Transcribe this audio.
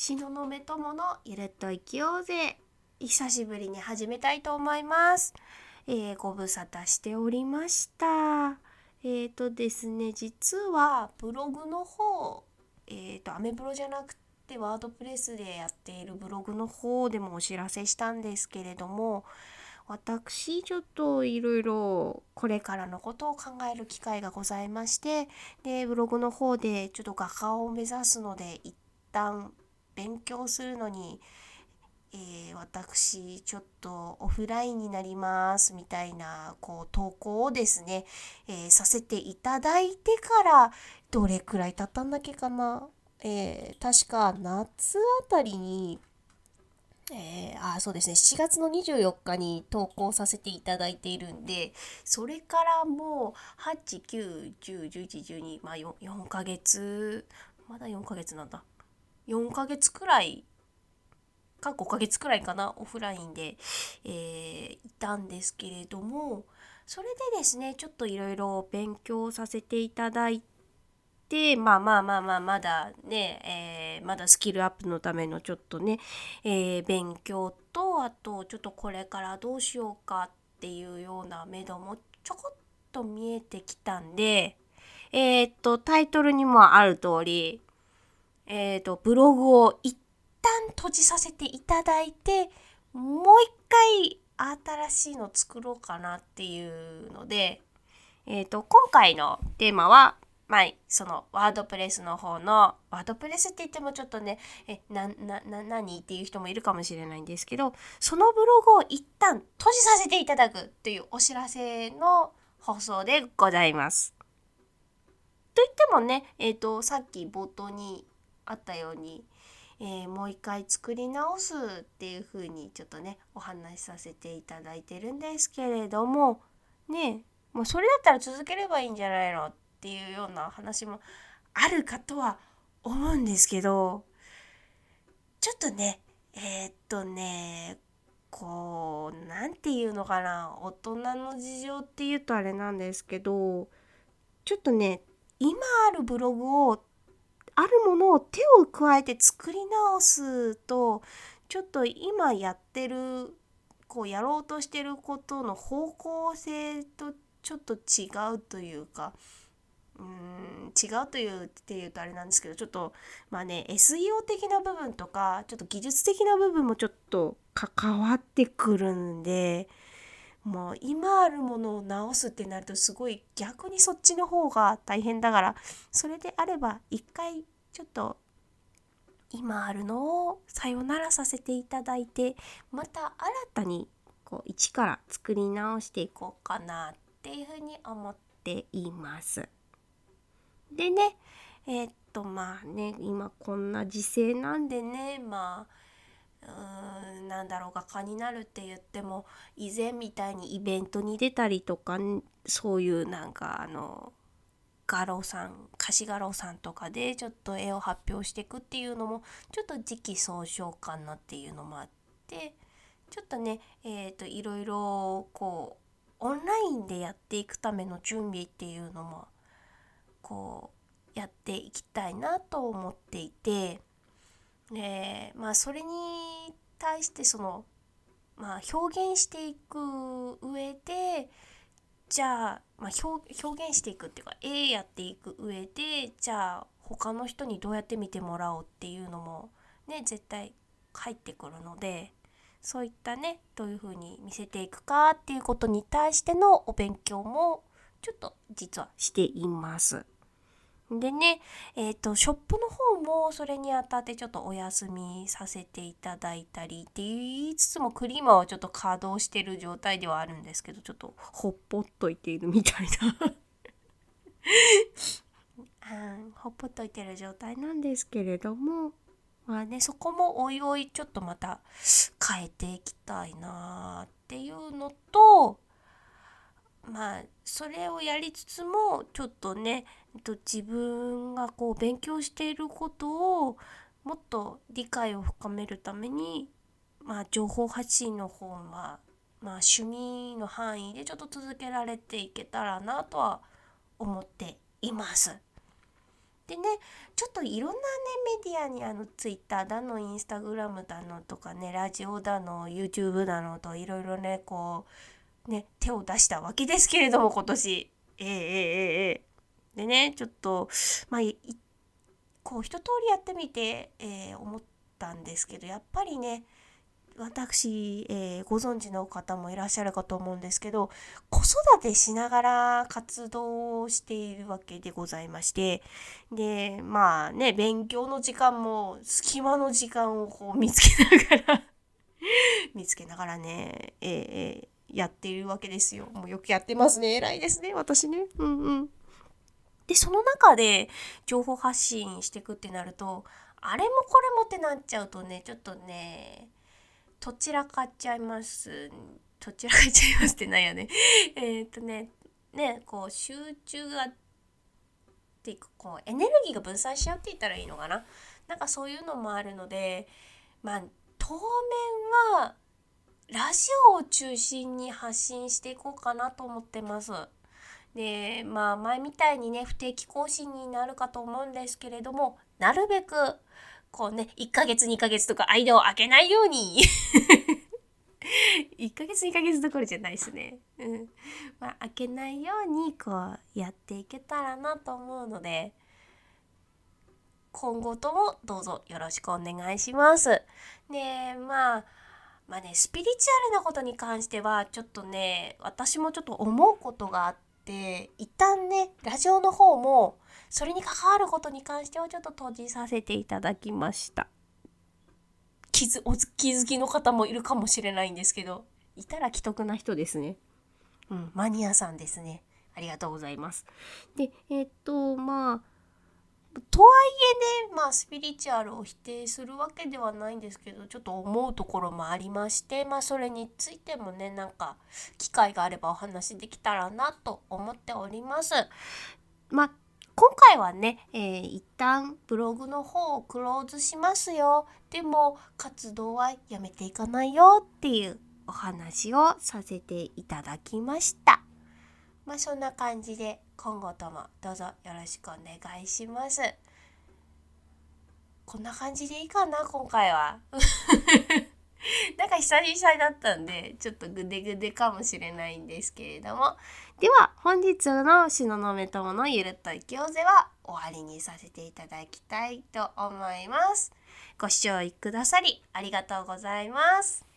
東雲友のゆるっと生きようぜ。久しぶりに始めたいと思います、えーご無沙汰しておりました。えっ、とですね実はブログの方えっ、とアメブロじゃなくてワードプレスでやっているブログの方でもお知らせしたんですけれども私ちょっといろいろこれからのことを考える機会がございましてでブログの方でちょっと画家を目指すので一旦勉強するのに、えー私ちょっとオフラインになりますみたいなこう投稿をですね、えーさせていただいてからどれくらい経ったんだっけかな、えー確か夏あたりにえーあそうですね7月の24日に投稿させていただいているんでそれからもう89101112まあ 4, 4ヶ月まだ4ヶ月なんだ。4ヶ月くらいか5ヶ月くらいかなオフラインで、えーいたんですけれどもそれでですねちょっといろいろ勉強させていただいてまあまあまあまあまだね、えーまだスキルアップのためのちょっとね、えー勉強とあとちょっとこれからどうしようかっていうような目処もちょこっと見えてきたんでえっとタイトルにもある通りえーとブログを一旦閉じさせていただいてもう一回新しいの作ろうかなっていうので、えー、と今回のテーマは、まあ、そのワードプレスの方のワードプレスって言ってもちょっとねえななな何っていう人もいるかもしれないんですけどそのブログを一旦閉じさせていただくというお知らせの放送でございます。といってもね、えー、とさっき冒頭にあったようにえーもう一回作り直すっていう風にちょっとねお話しさせていただいてるんですけれどもねもうそれだったら続ければいいんじゃないのっていうような話もあるかとは思うんですけどちょっとねえーっとねこうなんていうのかな大人の事情っていうとあれなんですけどちょっとね今あるブログをあるものを手を加えて作り直すとちょっと今やってるこうやろうとしてることの方向性とちょっと違うというかうーん違うというっていうとあれなんですけどちょっとまあね SEO 的な部分とかちょっと技術的な部分もちょっと関わってくるんでもう今あるものを直すってなるとすごい逆にそっちの方が大変だからそれであれば一回ちょっと今あるのをさよならさせていただいてまた新たにこう一から作り直していこうかなっていうふうに思っています。でねえーっとまあね今こんな時勢なんでねまあうんなんだろう画家になるって言っても以前みたいにイベントに出たりとかそういうなんかあの画廊さん貸し画廊さんとかでちょっと絵を発表していくっていうのもちょっと時期尚早かなっていうのもあってちょっとねえー、といろいろこうオンラインでやっていくための準備っていうのもこうやっていきたいなと思っていてでまあそれに対してそのまあ表現していく上でじゃあ、まあ、表表現していくっていうか絵やっていく上でじゃあ他の人にどうやって見てもらおうっていうのもね絶対入ってくるのでそういったねどういう風に見せていくかっていうことに対してのお勉強もちょっと実はしています。でね、えっ、と、ショップの方もそれにあたってちょっとお休みさせていただいたりって言いつつもクリーマーはちょっと稼働してる状態ではあるんですけど、ちょっとほっぽっといているみたいな。うん、ほっぽっといてる状態なんですけれども、まあね、そこもおいおいちょっとまた変えていきたいなっていうのと、まあそれをやりつつもちょっとねえっと自分がこう勉強していることをもっと理解を深めるために、まあ、情報発信の方は、まあ、趣味の範囲でちょっと続けられていけたらなとは思っています。でねちょっといろんなねメディアにあのツイッターだのインスタグラムだのとかねラジオだの YouTube だのといろいろねこうね手を出したわけですけれども今年。ええええええでねちょっとまあこう一通りやってみて、えー、思ったんですけどやっぱりね私、えー、ご存知の方もいらっしゃるかと思うんですけど子育てしながら活動をしているわけでございましてでまあね勉強の時間も隙間の時間をこう見つけながら 見つけながらね、えー、やっているわけですよ。もうよくやってますね。偉いですね。私ね。うんうん。で、その中で情報発信していくってなると、あれもこれもってなっちゃうとね、ちょっとね、どちらかっちゃいます。どちらかっちゃいますってなんやね。えっとね、ね、こう集中がっていうかこうエネルギーが分散しちゃうって言ったらいいのかな。なんかそういうのもあるので、まあ当面はラジオを中心に発信していこうかなと思ってます。でまあ前みたいにね不定期更新になるかと思うんですけれどもなるべくこうね、1ヶ月2ヶ月とか間を空けないように 1ヶ月2ヶ月どころじゃないですね。うん。まあ、開けないようにこうやっていけたらなと思うので、今後ともどうぞよろしくお願いします。で、まあ、まあね、スピリチュアルなことに関してはちょっとね、私もちょっと思うことがあって、一旦ね、ラジオの方もそれに関わることに関してはちょっと閉じさせていただきました。気づお気づきの方もいるかもしれないんですけどいたら既得な人ですね。うんマニアさんですね。ありがとうございます。でえー、っとまあとはいえねまあスピリチュアルを否定するわけではないんですけどちょっと思うところもありましてまあそれについてもねなんか機会があればお話できたらなと思っております。まあ今回はね、えー、一旦ブログの方をクローズしますよ。でも活動はやめていかないよっていうお話をさせていただきました。まあそんな感じで今後ともどうぞよろしくお願いします。こんな感じでいいかな今回は。なんか久々だったんで、ちょっとグデグデかもしれないんですけれども。では、本日の東雲友のゆるっといきようぜは終わりにさせていただきたいと思います。ご視聴くださりありがとうございます。